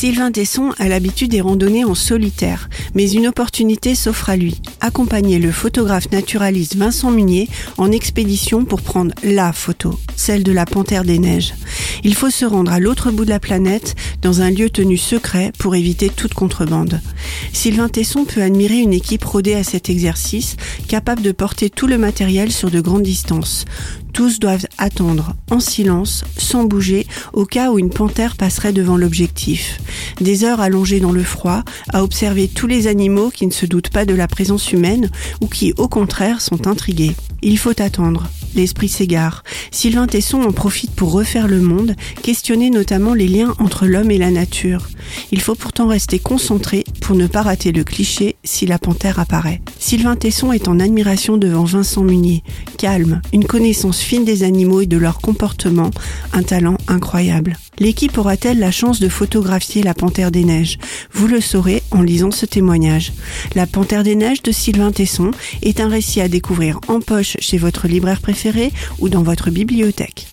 Sylvain Tesson a l'habitude des randonnées en solitaire, mais une opportunité s'offre à lui. Accompagner le photographe naturaliste Vincent Munier en expédition pour prendre la photo, celle de la panthère des neiges. Il faut se rendre à l'autre bout de la planète, dans un lieu tenu secret pour éviter toute contrebande. Sylvain Tesson peut admirer une équipe rodée à cet exercice, capable de porter tout le matériel sur de grandes distances. Tous doivent attendre en silence, sans bouger, au cas où une panthère passerait devant l'objectif. Des heures allongées dans le froid, à observer tous les animaux qui ne se doutent pas de la présence humaine ou qui, au contraire, sont intrigués. Il faut attendre. L'esprit s'égare. Sylvain Tesson en profite pour refaire le monde, questionner notamment les liens entre l'homme et la nature. Il faut pourtant rester concentré pour ne pas rater le cliché si la panthère apparaît. Sylvain Tesson est en admiration devant Vincent Munier. Calme, une connaissance fine des animaux et de leur comportement, un talent incroyable. L'équipe aura-t-elle la chance de photographier la Panthère des Neiges? Vous le saurez en lisant ce témoignage. La Panthère des Neiges de Sylvain Tesson est un récit à découvrir en poche chez votre libraire préféré ou dans votre bibliothèque.